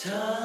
time.